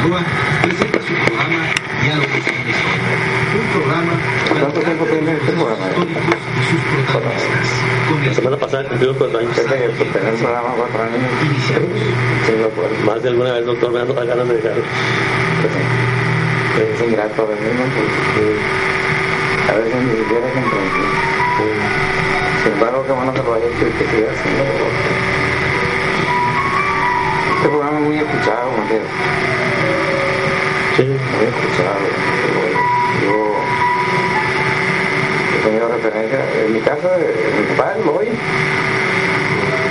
Sinaloa, presenta su programa Diálogos la Historia. Un programa ¿Cuánto tiempo tiene este programa? y sus protagonistas. Con La semana pasada cumplió cuatro años. Desde que tener el programa cuatro años, iniciamos. sí acuerdo. Más de alguna vez, doctor, me han dado ganas de dejarlo. Pues, sí. Pues es ingrato a veces, ¿no? Porque a veces ni siquiera comprensión. Sin embargo, qué bueno que lo haya hecho y que siga haciendo. Este programa es muy escuchado, Mateo. Sí. Muy escuchado. Yo, he tenido referencia. En mi caso, eh, mi papá lo oye.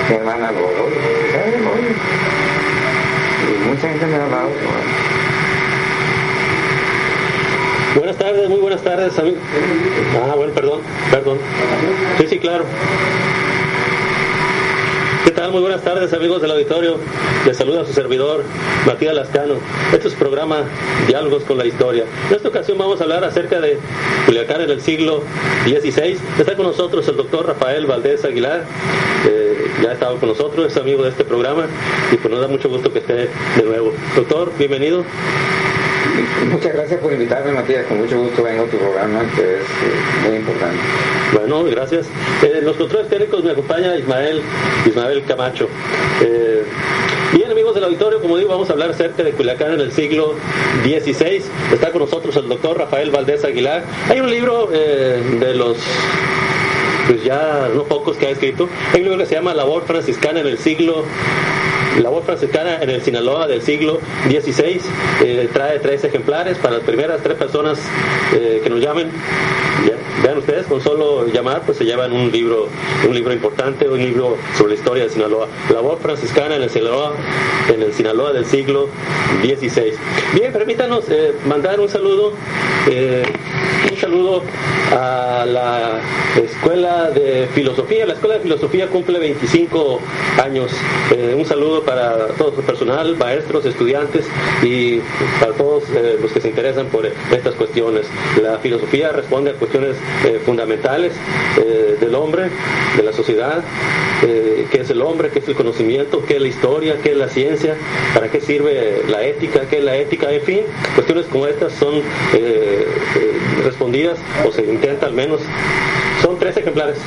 Mi hermana lo oye. ¿sabes? Lo oye. Y mucha gente me ha hablado. Buenas tardes, muy buenas tardes. Ah, bueno, perdón, perdón. Sí, sí, claro. ¿Qué tal? Muy buenas tardes, amigos del auditorio. Les saluda su servidor, Matías Lascano. Este es programa Diálogos con la Historia. En esta ocasión vamos a hablar acerca de Culiacán en el siglo XVI. Está con nosotros el doctor Rafael Valdés Aguilar. Ya ha estado con nosotros, es amigo de este programa y pues nos da mucho gusto que esté de nuevo. Doctor, bienvenido. Muchas gracias por invitarme, Matías. Con mucho gusto vengo a tu programa, que es eh, muy importante. Bueno, gracias. Eh, los controles técnicos me acompaña Ismael, Ismael Camacho. Eh, bien, amigos del auditorio, como digo, vamos a hablar acerca de Culiacán en el siglo XVI. Está con nosotros el doctor Rafael Valdés Aguilar. Hay un libro de los pues ya no pocos que ha escrito. Hay un libro que se llama Labor franciscana en el siglo Labor franciscana en el Sinaloa del siglo XVI. Eh, trae tres ejemplares para las primeras tres personas eh, que nos llamen. Vean ustedes, con solo llamar, pues se llevan un libro, un libro importante, un libro sobre la historia de Sinaloa. Labor franciscana en el Sinaloa, en el Sinaloa del siglo XVI. Bien, permítanos eh, mandar un saludo. Saludo a la Escuela de Filosofía. La Escuela de Filosofía cumple 25 años. Eh, un saludo para todo su personal, maestros, estudiantes y para todos eh, los que se interesan por estas cuestiones. La filosofía responde a cuestiones eh, fundamentales del hombre, de la sociedad, qué es el hombre, qué es el conocimiento, qué es la historia, qué es la ciencia, para qué sirve la ética, qué es la ética, en fin, cuestiones como estas son eh, respondidas, o se intenta al menos, son tres ejemplares.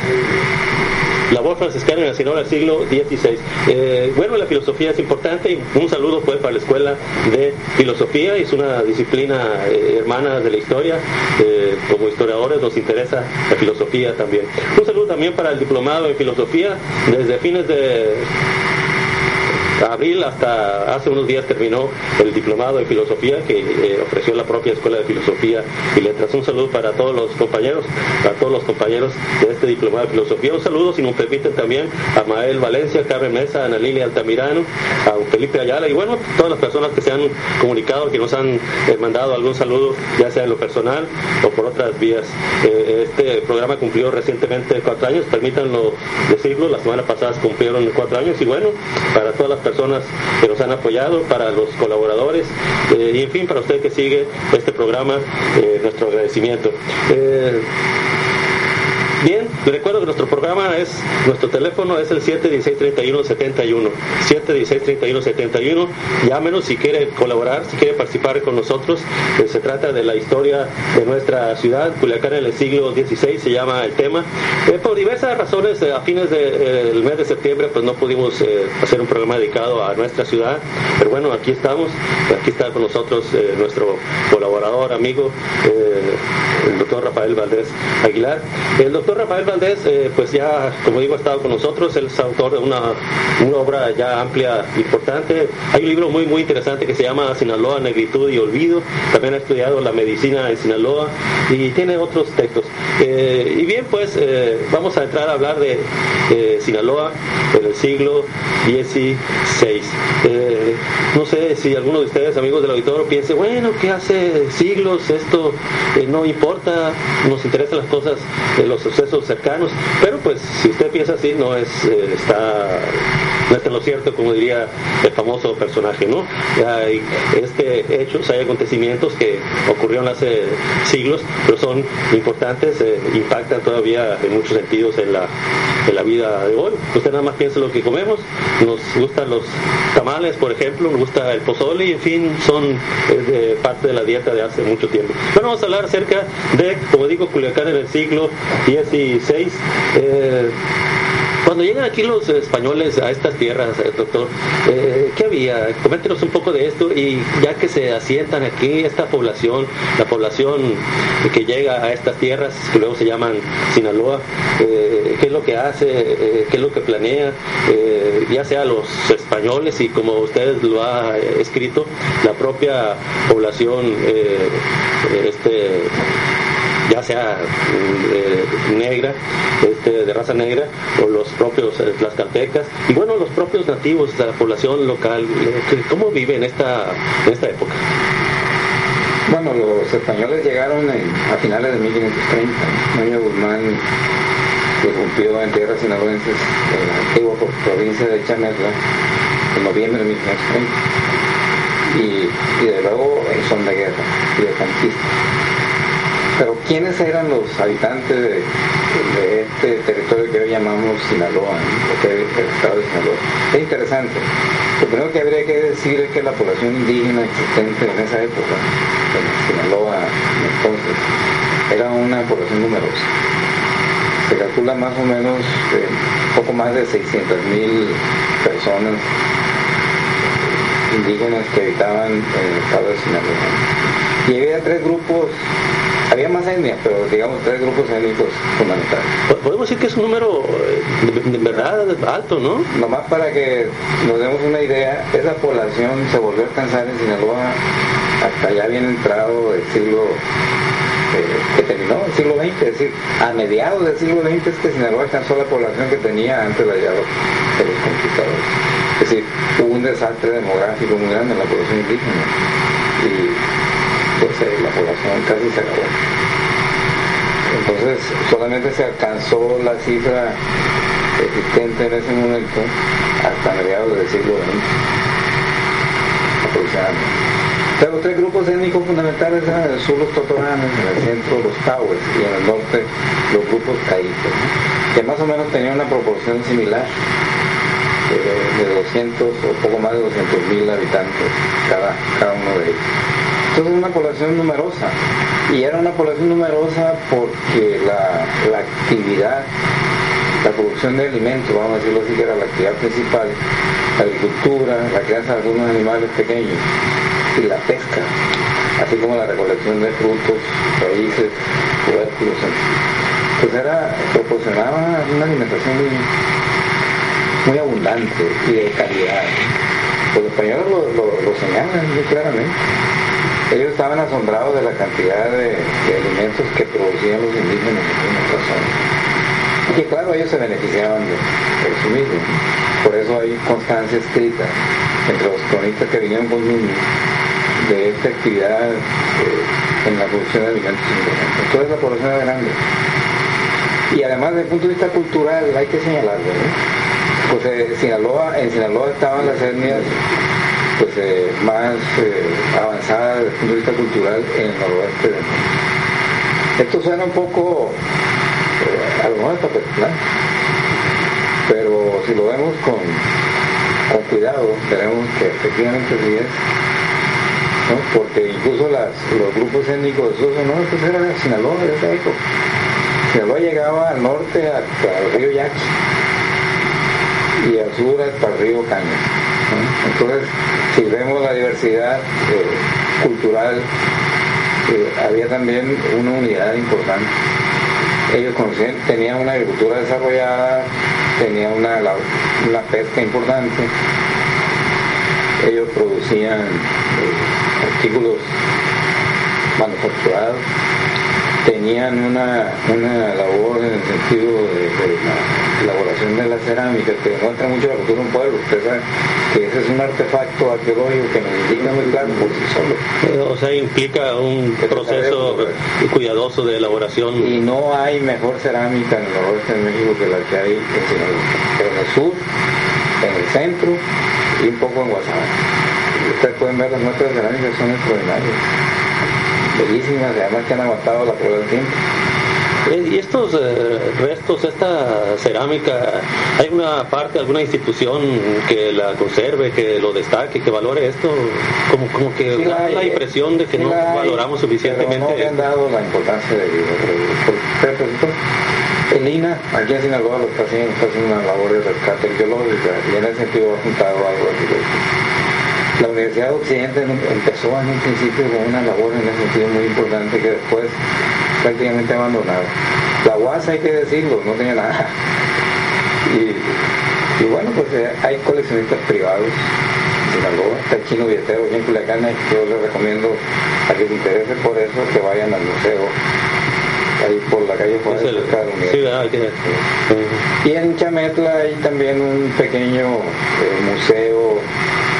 La voz franciscana en el Sinaloa del siglo XVI. Eh, bueno, la filosofía es importante y un saludo pues para la Escuela de Filosofía, es una disciplina eh, hermana de la historia. Eh, como historiadores nos interesa la filosofía también. Un saludo también para el diplomado en filosofía desde fines de abril hasta hace unos días terminó el diplomado en filosofía que eh, ofreció la propia Escuela de Filosofía y Letras. Un saludo para todos los compañeros, para todos los compañeros de este diplomado de filosofía. Un saludo, si nos permiten, también a Mael Valencia, Carmen Mesa, Ana Lilia Altamirano, a Felipe Ayala y bueno, todas las personas que se han comunicado, que nos han eh, mandado algún saludo, ya sea en lo personal o por otras vías. Eh, este programa cumplió recientemente cuatro años, permítanlo decirlo, la semana pasada cumplieron cuatro años y bueno, para todas las personas que nos han apoyado, para los colaboradores eh, y en fin, para usted que sigue este programa, eh, nuestro agradecimiento. Eh, recuerdo que nuestro programa es, nuestro teléfono es el 716-3171. 716-3171. Llámenos si quiere colaborar, si quiere participar con nosotros. Eh, se trata de la historia de nuestra ciudad, Culiacán en el siglo XVI, se llama el tema. Eh, por diversas razones, eh, a fines del mes de septiembre, pues no pudimos eh, hacer un programa dedicado a nuestra ciudad. Pero bueno, aquí estamos. Aquí está con nosotros eh, nuestro colaborador, amigo, eh, el doctor Rafael Valdés Aguilar. El doctor Rafael Valdés, eh, pues ya, como digo, ha estado con nosotros, él es autor de una, obra ya amplia, importante. Hay un libro muy, muy interesante que se llama Sinaloa, Negritud y Olvido. También ha estudiado la medicina en Sinaloa y tiene otros textos. Eh, y bien, pues eh, vamos a entrar a hablar de Sinaloa en el siglo XVI. No sé si alguno de ustedes, amigos del auditorio, piense, bueno, que hace siglos esto no importa, nos interesan las cosas, los sucesos pero pues si usted piensa así, no es, eh, está, no está en lo cierto, como diría el famoso personaje, ¿no? Hay este hechos, hay acontecimientos que ocurrieron hace siglos, pero son importantes, eh, impactan todavía en muchos sentidos en la, en la vida de hoy. Usted nada más piensa en lo que comemos, nos gustan los tamales, por ejemplo, nos gusta el pozole y en fin, son eh, parte de la dieta de hace mucho tiempo. Bueno, vamos a hablar acerca de, como digo, Culiacán en el siglo XVI. Eh, cuando llegan aquí los españoles a estas tierras, eh, doctor, eh, ¿qué había? Coméntenos un poco de esto y ya que se asientan aquí, esta población, la población que llega a estas tierras, que luego se llaman Sinaloa, ¿qué es lo que hace? ¿Qué es lo que planea? ya sea los españoles y como usted lo ha escrito, la propia población este ya sea eh, negra, este, de raza negra, o los propios eh, tlaxcaltecas, y bueno, los propios nativos la población local, eh, ¿cómo viven en esta, en esta época? Bueno, los españoles llegaron a finales de 1530. Maño Guzmán irrumpió en tierras sinaloenses, en la antigua provincia de Chametla, en noviembre de 1530. Y, y de luego son de guerra y de conquista. Pero ¿quiénes eran los habitantes de, este territorio que hoy llamamos Sinaloa, estado de Sinaloa? Es interesante. Lo primero que habría que decir es que la población indígena existente en esa época, en Sinaloa entonces, era una población numerosa. Se calcula más o menos eh, poco más de 600 mil personas indígenas que habitaban en el estado de Sinaloa. Y había tres grupos había más etnias, pero digamos tres grupos étnicos fundamentales. Podemos decir que es un número eh, de, verdad alto, ¿no? Nomás para que nos demos una idea, esa población se volvió a alcanzar en Sinaloa hasta ya bien entrado el siglo eh, que terminó el siglo XX, es decir, a mediados del siglo XX es que Sinaloa alcanzó la población que tenía antes de la llegada de los conquistadores. Es decir, hubo un desastre demográfico muy grande en la población indígena. Y la población casi se acabó. Entonces solamente se alcanzó la cifra existente en ese momento hasta mediados del siglo XX aproximadamente. Los tres grupos étnicos fundamentales eran en el sur los totoranos, en el centro los taues y en el norte los grupos caídos, que más o menos tenían una proporción similar eh, de 200 o poco más de 200 mil habitantes cada, cada uno de ellos. Entonces una población numerosa. Y era una población numerosa porque la, actividad, la producción de alimentos, vamos a decirlo así, que era la actividad principal, la agricultura, la crianza de algunos animales pequeños y la pesca, así como la recolección de frutos, raíces, tubérculos. Pues era, proporcionaba una alimentación muy, muy abundante y de calidad. Los españoles lo señalan muy claramente ellos estaban asombrados de la cantidad de, alimentos que producían los indígenas en nuestra zona. Y que claro, ellos se beneficiaban de, eso mismo. Por eso hay constancia escrita entre los cronistas que vinieron con niños de esta actividad eh, en la producción de alimentos Entonces la población era grande. Y además desde el punto de vista cultural hay que señalarlo. Pues eh, Sinaloa, en Sinaloa estaban las etnias eh, más eh, avanzada desde el punto de vista cultural en el noroeste. Esto suena un poco eh, a lo mejor pero si lo vemos con, con cuidado, veremos que efectivamente sí es. ¿no? Porque incluso las, los grupos étnicos de esos no, pues era Sinaloa esa época. Sinaloa llegaba al norte hasta el río Yaqui y al sur hasta el río Caña. Entonces, si vemos la diversidad eh, cultural, eh, había también una unidad importante. Ellos tenían una agricultura desarrollada, tenían una, una pesca importante, ellos producían eh, artículos manufacturados tenían una, una labor en el sentido de, la elaboración de la cerámica que demuestra mucho la cultura de un pueblo. Usted sabe que ese es un artefacto arqueológico que nos indica muy claro por sí solo. Eh, o sea, implica un proceso cuidadoso de elaboración. Y no hay mejor cerámica en el noroeste de México que la que hay en Sinaloa. En el sur, en el centro y un poco en Guasana. Ustedes pueden ver las muestras de cerámica, son extraordinarias bellísimas, además que han aguantado la prueba del tiempo. Eh, y estos eh, restos, esta cerámica, ¿hay una parte, alguna institución que la conserve, que lo destaque, que valore esto? Como, como que Sí da la la impresión de que sí no hay, valoramos suficientemente. Pero no le han dado la importancia de el INA, aquí en Sinaloa, lo está haciendo, está haciendo una labor de rescate arqueológica y en ese sentido ha juntado algo de La Universidad de Occidente em- empezó en un principio con una labor en ese sentido muy importante que después prácticamente abandonado. La UAS, hay que decirlo, no tenía nada. Y, y bueno, pues eh, hay coleccionistas privados Sinaloa, está el chino billetero en Culiacán, yo les recomiendo a que se interese por eso que vayan al museo, ahí por la calle Juárez, el- Y en Chametla hay también un pequeño eh, museo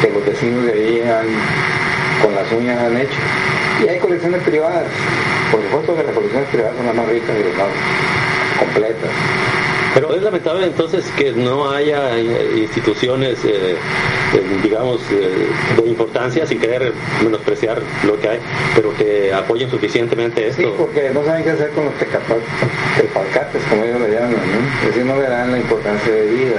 que los vecinos de ahí han, con las uñas han hecho. Y hay colecciones privadas. Por supuesto que las colecciones privadas son las más ricas y las más completas. Pero es lamentable entonces que no haya eh, instituciones, eh, eh, digamos, eh, de importancia, sin querer menospreciar lo que hay, pero que apoyen suficientemente esto. Sí, porque no saben qué hacer con los tepalcates, como ellos le llaman, ¿no? Es decir, no le dan la importancia de vida.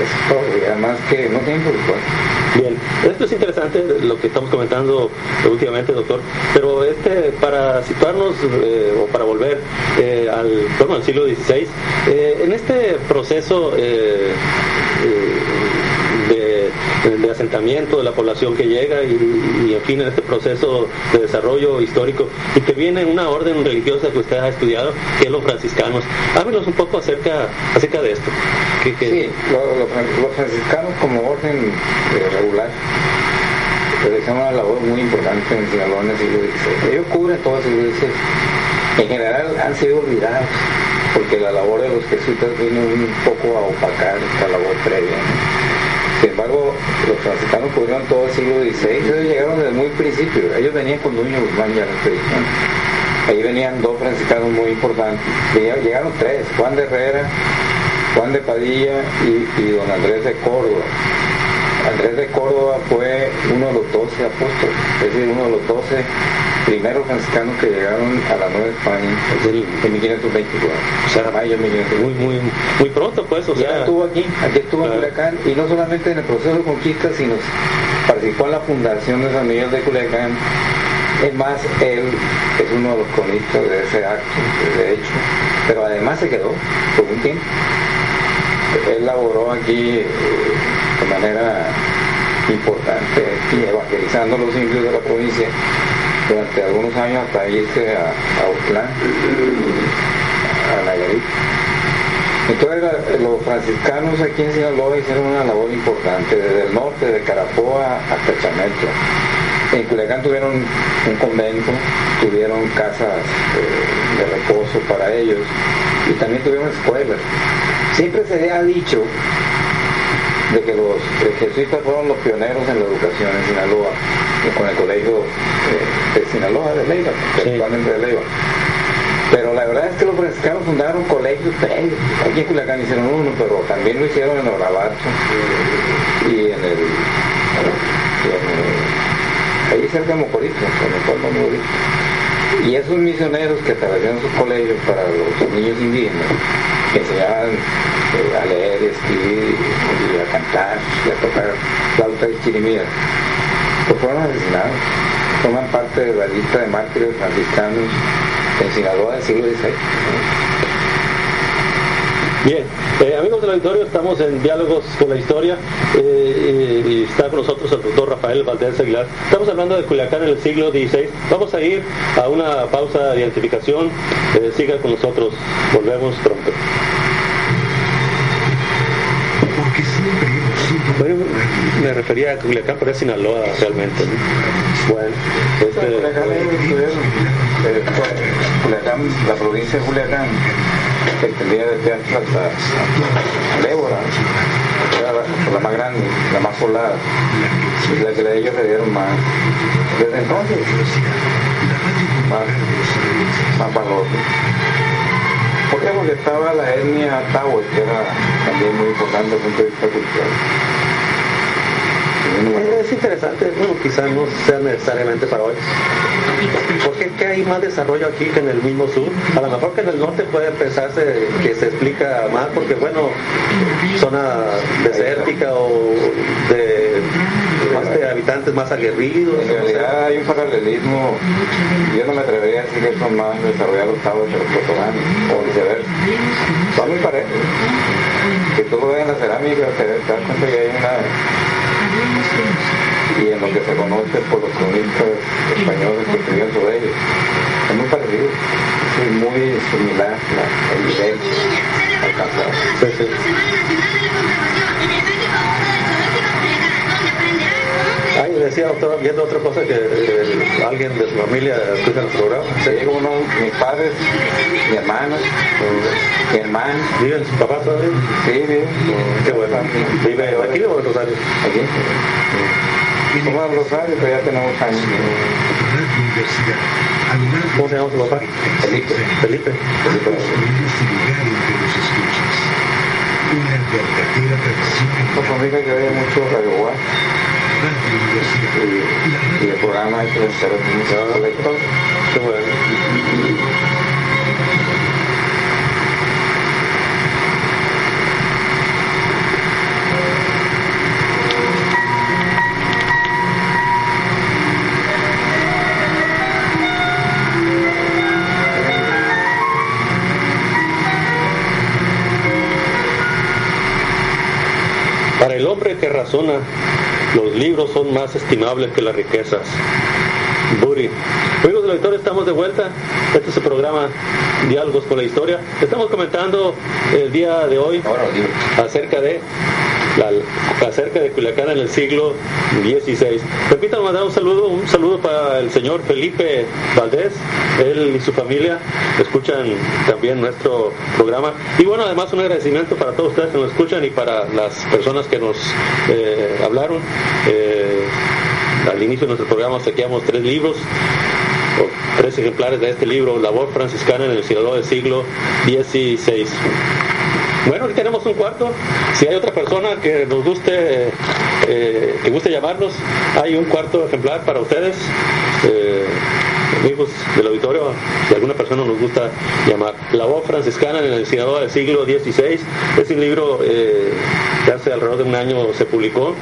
Es todo. Y además que no tienen presupuesto. Bien, esto es interesante lo que estamos comentando últimamente, doctor, pero este para situarnos eh, o para volver eh, al, bueno, al siglo XVI, eh, en este proceso de, asentamiento de la población que llega y, y, en fin, en este proceso de desarrollo histórico, interviene una orden religiosa que usted ha estudiado, que es los franciscanos. Háblenos un poco acerca, acerca de esto. Que, que- Sí, los franciscanos como orden eh, regular realizan una labor muy importante en Sinaloa el siglo XVI. Ellos cubren todo el siglo XVI. En general han sido olvidados porque la labor de los jesuitas vino un poco a opacar esta labor previa. Sin embargo, los franciscanos cubrieron todo el siglo XVI. Ellos llegaron desde muy principio. Ellos venían con Duño Guzmán ya la expedición. Ahí venían dos franciscanos muy importantes. Llegaron tres, Juan de Herrera, Juan de Padilla y, y don Andrés de Córdoba. Andrés de Córdoba fue uno de los doce apóstoles, es decir, uno de los doce primeros franciscanos que llegaron a la Nueva España Del- en 1524, o sea, mayo de 1524. muy, muy, muy pronto, pues, o Ya sea, estuvo aquí, aquí estuvo en. Culiacán, y no solamente en el proceso de conquista, sino participó en la fundación de San Miguel de Culiacán. Es más, él es uno de los cronistas de ese acto, de hecho, pero además se quedó por un tiempo. Él laboró aquí eh, de manera importante y evangelizando a los indios de la provincia durante algunos años hasta irse a, a a Nayarit. Entonces los franciscanos aquí en Sinaloa hicieron una labor importante, desde el norte, de Carapoa hasta Chametla. En Culiacán tuvieron un convento, tuvieron casas eh, de reposo para ellos y también tuvieron escuelas. Siempre se ha dicho de que los jesuitas fueron los pioneros en la educación en Sinaloa, con el colegio eh, de Sinaloa, de Leiva, Sí. actualmente de Leiva. Pero la verdad es que los franciscanos fundaron colegios previos. Aquí en Culiacán hicieron uno, pero también lo hicieron en Orabacho y en el, y en el- ahí cerca de Mocorito, en el pueblo de Mocorito. Y esos misioneros que establecieron sus colegios para los niños indígenas, enseñaban eh, a leer, escribir a cantar y a tocar flauta y chirimía, pues fueron asesinados. Forman parte de la lista de mártires franciscanos en Sinaloa del siglo XVI. Bien, eh, amigos del auditorio, estamos en Diálogos con la Historia eh, y, y está con nosotros el doctor Rafael Valdés Aguilar. Estamos hablando de Culiacán en el siglo XVI. Vamos a ir a una pausa de identificación. Eh, siga con nosotros, volvemos pronto. Porque siempre Bueno, me refería a Culiacán, pero es Sinaloa realmente. ¿no? Bueno, este, Culiacán, eh, Culiacán, la provincia de Culiacán, que extendía desde Atlas hasta Débora, la, más grande, la más poblada, y la que ellos le dieron más. Desde entonces, más, más valor. ¿Por qué? Porque estaba la etnia Tahuel, que era también muy importante desde el punto de vista cultural. Es interesante, bueno, quizás no sea necesariamente para hoy. Porque es que hay más desarrollo aquí que en el mismo sur. A lo mejor que en el norte puede pensarse que se explica más porque, bueno, zona desértica o de más de habitantes más aguerridos. En realidad hay un paralelismo, yo no me atrevería a decir que son más desarrollados estados que los o viceversa. Son muy parejos. Que tú lo ves en la cerámica, te das cuenta que hay una y en lo que se conoce por los cronistas españoles que escribieron sobre ellos. Es muy parecido, es muy similar la, el nivel alcanzado. Sí, sí. Decía doctor, viendo otra cosa que alguien de su familia escucha el programa. Sí, uno, mis padres, mi hermano, mi hermano. ¿Viven sus papás todavía? Sí, viven. Qué bueno. ¿Vive aquí o en Rosario? Aquí. Somos en Rosario, pero ya tenemos años. ¿Cómo se llama su papá? Felipe. Felipe. Felipe. Una familia que ve mucho Radio Guay. Y, el programa es el Serotonina Lector. Qué bueno. Para el hombre que razona, los libros son más estimables que las riquezas. Buri. Amigos del lector, estamos de vuelta. Este es el programa Diálogos con la Historia. Estamos comentando el día de hoy acerca de acerca de Culiacán en el siglo XVI. Repito, mandar un saludo, un saludo para el señor Felipe Valdés, él y su familia escuchan también nuestro programa. Y bueno, además un agradecimiento para todos ustedes que nos escuchan y para las personas que nos eh, hablaron. Eh, al inicio de nuestro programa saqueamos tres libros, tres ejemplares de este libro, Labor Franciscana en el Ciudadano del siglo XVI. Bueno, aquí tenemos un cuarto. Si hay otra persona que nos guste, eh, que guste llamarnos, hay un cuarto ejemplar para ustedes. Eh, amigos del auditorio, si alguna persona nos gusta llamar. La voz franciscana en el Senado del siglo XVI. Es un libro eh, que hace alrededor de un año se publicó.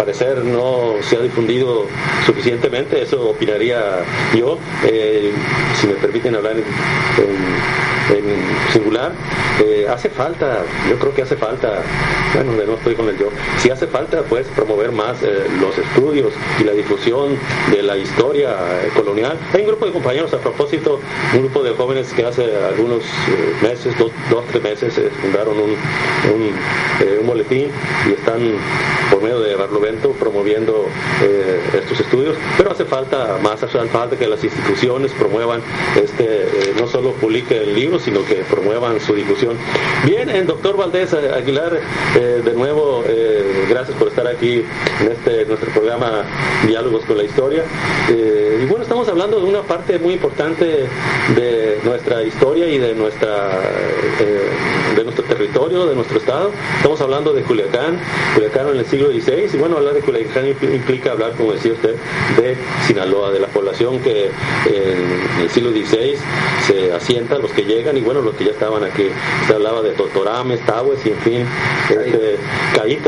Parecer no se ha difundido suficientemente, eso opinaría yo, eh, si me permiten hablar en, singular, eh, hace falta, yo creo que hace falta, bueno, de no estoy con el yo, si hace falta pues promover más eh, los estudios y la difusión de la historia colonial. Hay un grupo de compañeros a propósito, un grupo de jóvenes que hace algunos meses, dos, dos, tres meses, fundaron un, un boletín y están por medio de Barlovento promoviendo eh, estos estudios, pero hace falta más, hace falta que las instituciones promuevan este, eh, no solo publiquen libros, sino que promuevan su difusión. Bien, el doctor Valdés Aguilar, eh, de nuevo, eh, gracias por estar aquí en este nuestro programa Diálogos con la Historia. Eh, y bueno, estamos hablando de una parte muy importante de nuestra historia y de nuestra eh, de nuestro territorio, de nuestro estado. Estamos hablando de Culiacán, Culiacán en el siglo XVI, y bueno, hablar de Culiacán implica hablar, como decía usted, de Sinaloa, de la población que en el siglo XVI se asienta, los que llegan y bueno, los que ya estaban aquí. Se hablaba de Totorames, Tahues y en fin, este,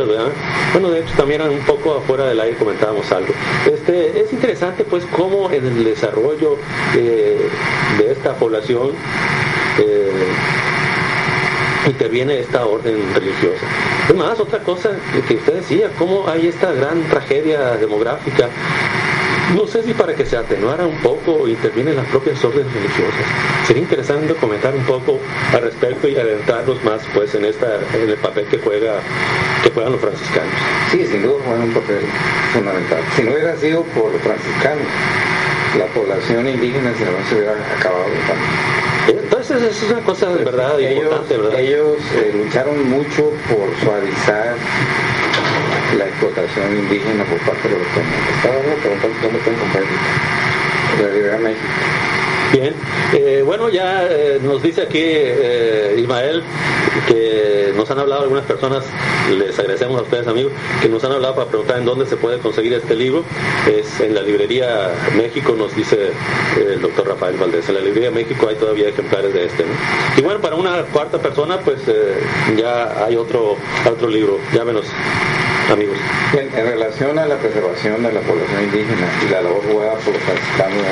¿verdad? Bueno, de hecho también un poco afuera del aire comentábamos algo. Este, es interesante pues cómo en el desarrollo eh, de esta población eh, interviene esta orden religiosa. Es otra cosa que usted decía, cómo hay esta gran tragedia demográfica. No sé si para que se atenuara un poco intervienen las propias órdenes religiosas. Sería interesante comentar un poco al respecto y adentrarnos más pues en esta en el papel que juega que juegan los franciscanos. Sí, sin duda juegan un papel fundamental. Si no hubiera sido por los franciscanos, la población indígena en Sinaloa se hubiera acabado. Entonces es una cosa de verdad ellos, importante, ¿verdad? Ellos eh, lucharon mucho por suavizar la explotación indígena por parte de los españoles. Estaba preguntando cómo pueden comprar de México. Bien, eh, bueno, ya eh, nos dice aquí eh, Ismael que nos han hablado algunas personas, les agradecemos a ustedes amigos, que nos han hablado para preguntar en dónde se puede conseguir este libro. Es en la librería México, nos dice el doctor Rafael Valdés. En la librería México hay todavía ejemplares de este. Y bueno, para una cuarta persona, pues ya hay otro, otro libro. Llámenos amigos. En, en, relación a la preservación de la población indígena y la labor jugada por los franciscanos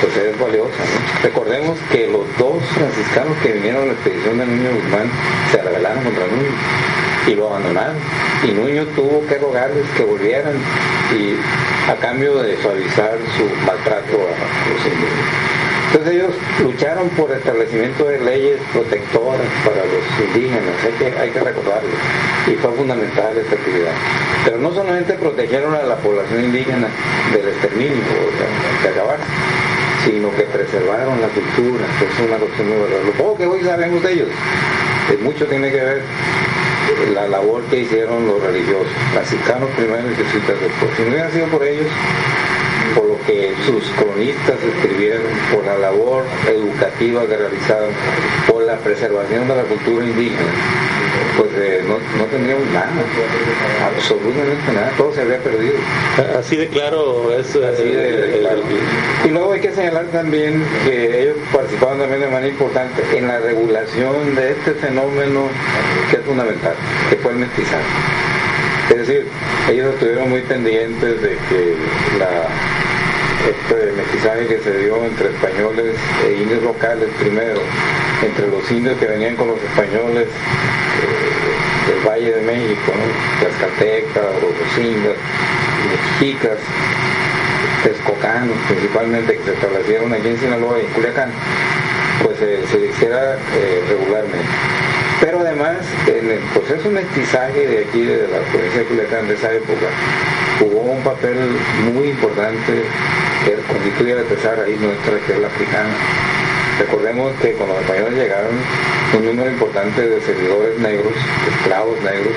pues es valiosa. Recordemos que los dos franciscanos que vinieron a la expedición de Nuño Guzmán se rebelaron contra Nuño y lo abandonaron. Y Nuño tuvo que rogarles que volvieran y a cambio de suavizar su maltrato a los indígenas. Entonces ellos lucharon por el establecimiento de leyes protectoras para los indígenas, hay que, hay que recordarlo, y fue fundamental esta actividad. Pero no solamente protegieron a la población indígena del exterminio, de, acabar, sino que preservaron la cultura, que es una cuestión muy. Lo poco que hoy sabemos de ellos, mucho tiene que ver la labor que hicieron los religiosos, franciscanos primero y jesuitas después. Si no hubiera sido por ellos, por lo que sus cronistas escribieron, por la labor educativa que realizaron, por la preservación de la cultura indígena, pues no, tendríamos nada, absolutamente nada, todo se habría perdido. Así de claro es. Así de, claro. Y luego hay que señalar también que ellos participaron también de manera importante en la regulación de este fenómeno que es fundamental, que fue el mestizaje. Es decir, ellos estuvieron muy pendientes de que la este mestizaje que se dio entre españoles e indios locales primero, entre los indios que venían con los españoles eh, del Valle de México, ¿no? Tlaxcaltecas, los indios, mexicas, texcocanos principalmente, que se establecieron aquí en Sinaloa y en Culiacán, pues eh, se hiciera eh, regularmente. Pero además, en el proceso de mestizaje de aquí, de la provincia de Culiacán de esa época, jugó un papel muy importante que constituye la tercera raíz nuestra, que es la africana. Recordemos que cuando los españoles llegaron, un número importante de servidores negros, esclavos negros,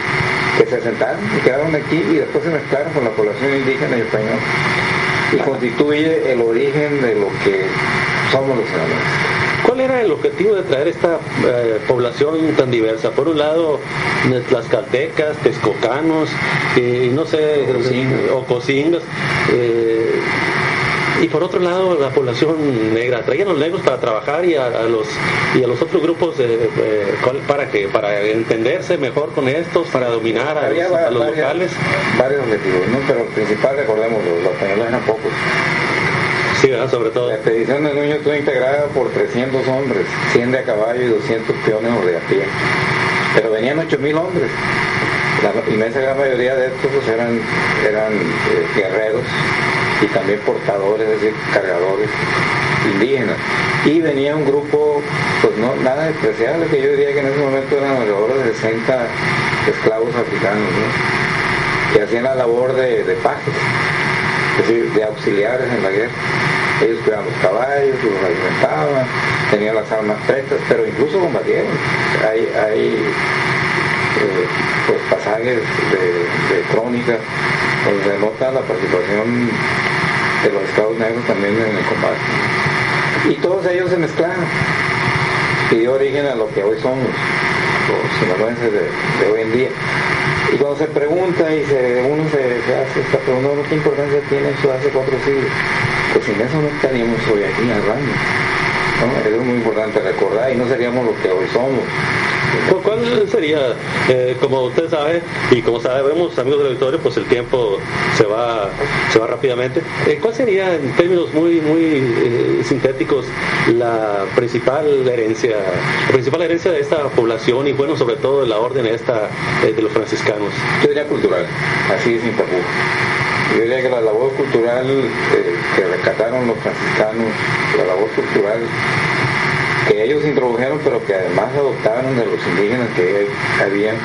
que se asentaron y quedaron aquí y después se mezclaron con la población indígena y española. Y constituye el origen de lo que somos los ciudadanos. ¿Cuál era el objetivo de traer esta eh, población tan diversa? Por un lado, las caltecas, texcocanos, y no sé, ocosingas, eh, y por otro lado la población negra traían los negros para trabajar y a, los y a los otros grupos eh, para que para entenderse mejor con estos para dominar a, los, locales varios objetivos no pero el principal recordemos los españoles eran pocos Sí, sobre todo. La expedición de Nuño estuvo integrada por 300 hombres, 100 de a caballo y 200 peones o de a pie. Pero venían 8.000 hombres. La inmensa gran mayoría de estos pues, eran, eran eh, guerreros y también portadores, es decir, cargadores indígenas. Y venía un grupo, pues no, nada despreciable, que yo diría que en ese momento eran alrededor de 60 esclavos africanos, que hacían la labor de, de pajes es decir, de auxiliares en la guerra. Ellos cuidaban los caballos, los alimentaban, tenían las armas prestas, pero incluso combatieron. Hay, hay eh, pues, pasajes de, de crónica donde se nota la participación de los Estados Negros también en el combate. Y todos ellos se mezclaron y dio origen a lo que hoy somos, los sinaloenses de, hoy en día. Y cuando se pregunta y se, uno se, hace esta pregunta, ¿qué importancia tiene eso hace cuatro siglos? Pues sin eso no estaríamos hoy aquí hablando. ¿no? es muy importante recordar y no seríamos lo que hoy somos. ¿Cuál sería, eh, como usted sabe y como sabemos amigos del auditorio, pues el tiempo se va, se va rápidamente. Eh, ¿Cuál sería en términos muy, muy eh, sintéticos la principal herencia, la principal herencia de esta población y bueno, sobre todo la orden esta de los franciscanos? Yo diría cultural, así es sin Yo diría que la labor cultural que rescataron los franciscanos, la labor cultural que ellos introdujeron, pero que además adoptaron de los indígenas que habían,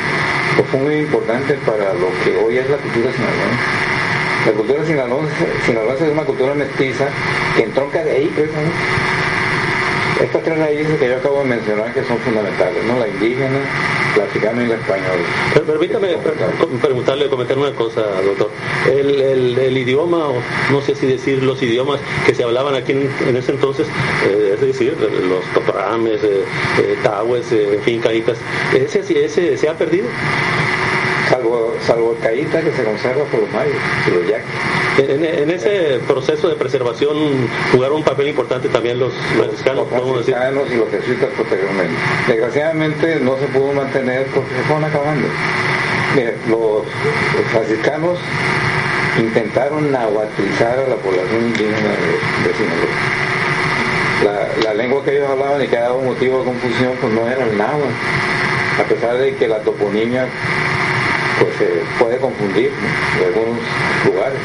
pues fue muy importante para lo que hoy es la cultura sinaloense. La cultura sinaloense, es una cultura mestiza que entronca de ahí precisamente. Estas tres raíces que yo acabo de mencionar que son fundamentales, ¿no? La indígena, la africana y la española. Pero permítame pre- preguntarle, comentar una cosa, doctor. El, el- el idioma, o no sé si decir los idiomas que se hablaban aquí en, en ese entonces, eh, es decir, los totorames, eh, eh, tahues, eh, en fin, caicas, ese, ese se ha perdido. Salvo, salvo el caíta que se conserva por los mayos y los yaquis. En, en ese proceso de preservación jugaron un papel importante también los franciscanos, los decir. franciscanos y los jesuitas posteriormente. Desgraciadamente no se pudo mantener porque se fueron acabando. Los, los franciscanos intentaron nahuatlizar a la población indígena de, de Sinaloa. La, la lengua que ellos hablaban y que daba motivo de confusión pues no era el náhuatl, a pesar de que la toponimia pues se puede confundir en algunos lugares.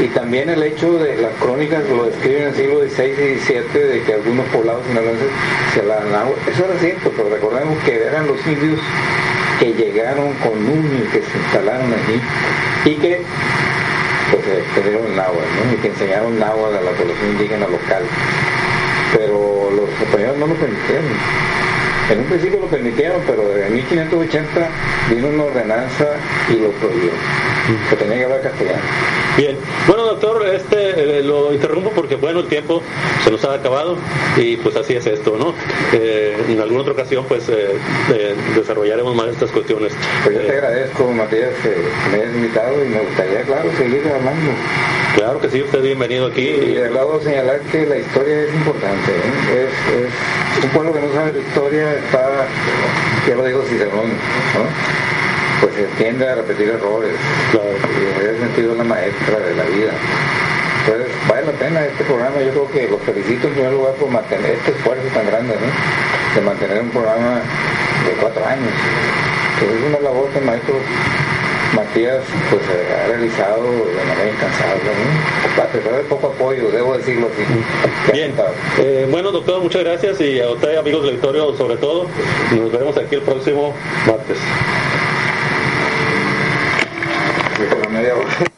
Y también el hecho de las crónicas lo describen en el siglo XVI y XVII de que algunos poblados sinaloenses se hablaban náhuatl. Eso era cierto, pero recordemos que eran los indios que llegaron con y que se instalaron allí y que pues extendieron el náhuatl ¿no? y que enseñaron náhuatl a la población indígena local. Pero los españoles no lo permitieron. En un principio lo permitieron, pero desde 1580 vino una ordenanza y lo prohibió, que tenía que hablar castellano. Bien, bueno doctor, este eh, lo interrumpo porque bueno el tiempo se nos ha acabado y pues así es esto, ¿no? Eh, en alguna otra ocasión pues eh, eh, desarrollaremos más estas cuestiones. Pues yo te agradezco, Matías, que me hayas invitado y me gustaría, claro, seguir hablando. claro que sí, usted es bienvenido aquí. Y de lado señalar que la historia es importante. Es, es un pueblo que no sabe la historia está, ya lo digo Cicerón, ¿no? Pues se tiende a repetir errores. Claro. Y en ese sentido es la maestra de la vida. Entonces, vale la pena este programa. Yo creo que los felicito en primer lugar por mantener este esfuerzo tan grande, ¿no? De mantener un programa de cuatro años. Es una labor que el maestro Matías pues eh, ha realizado de manera incansable, ¿no? A pesar de poco apoyo, debo decirlo así. Bien. Eh, bueno doctor, muchas gracias y a usted amigos del auditorio sobre todo, nos veremos aquí el próximo martes. Sí,